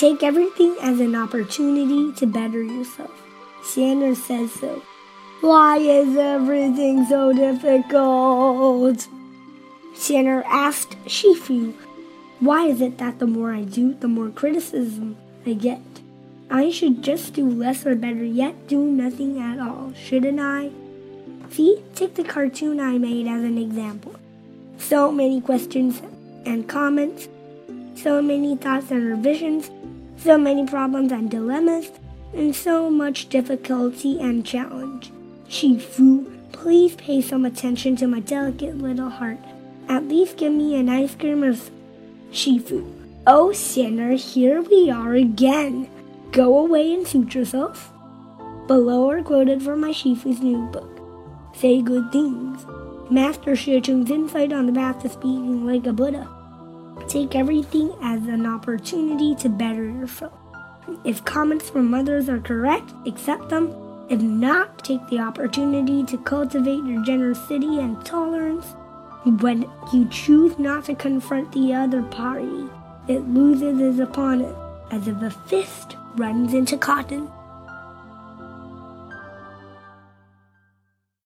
Take everything as an opportunity to better yourself. Xander says so. Why is everything so difficult? Xander asked Shifu. Why is it that the more I do, the more criticism I get? I should just do less or better yet do nothing at all, shouldn't I? See, take the cartoon I made as an example. So many questions and comments, so many thoughts and revisions, so many problems and dilemmas, and so much difficulty and challenge. Shifu, please pay some attention to my delicate little heart. At least give me an ice cream or Shifu. Oh, sinner, here we are again. Go away and suit yourself. Below are quoted from my Shifu's new book. Say good things. Master Shi Chung's insight on the path to speaking like a Buddha. Take everything as an opportunity to better yourself. If comments from others are correct, accept them. If not, take the opportunity to cultivate your generosity and tolerance. When you choose not to confront the other party, it loses its opponent as if a fist runs into cotton.